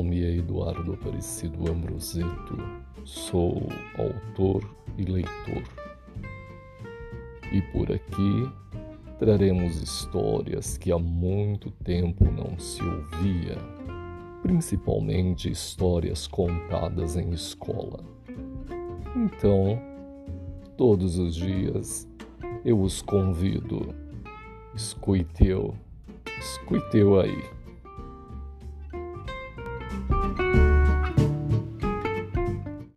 nome é Eduardo Aparecido Ambroseto, sou autor e leitor. E por aqui traremos histórias que há muito tempo não se ouvia, principalmente histórias contadas em escola. Então, todos os dias eu os convido. Escuteu, escuteu aí.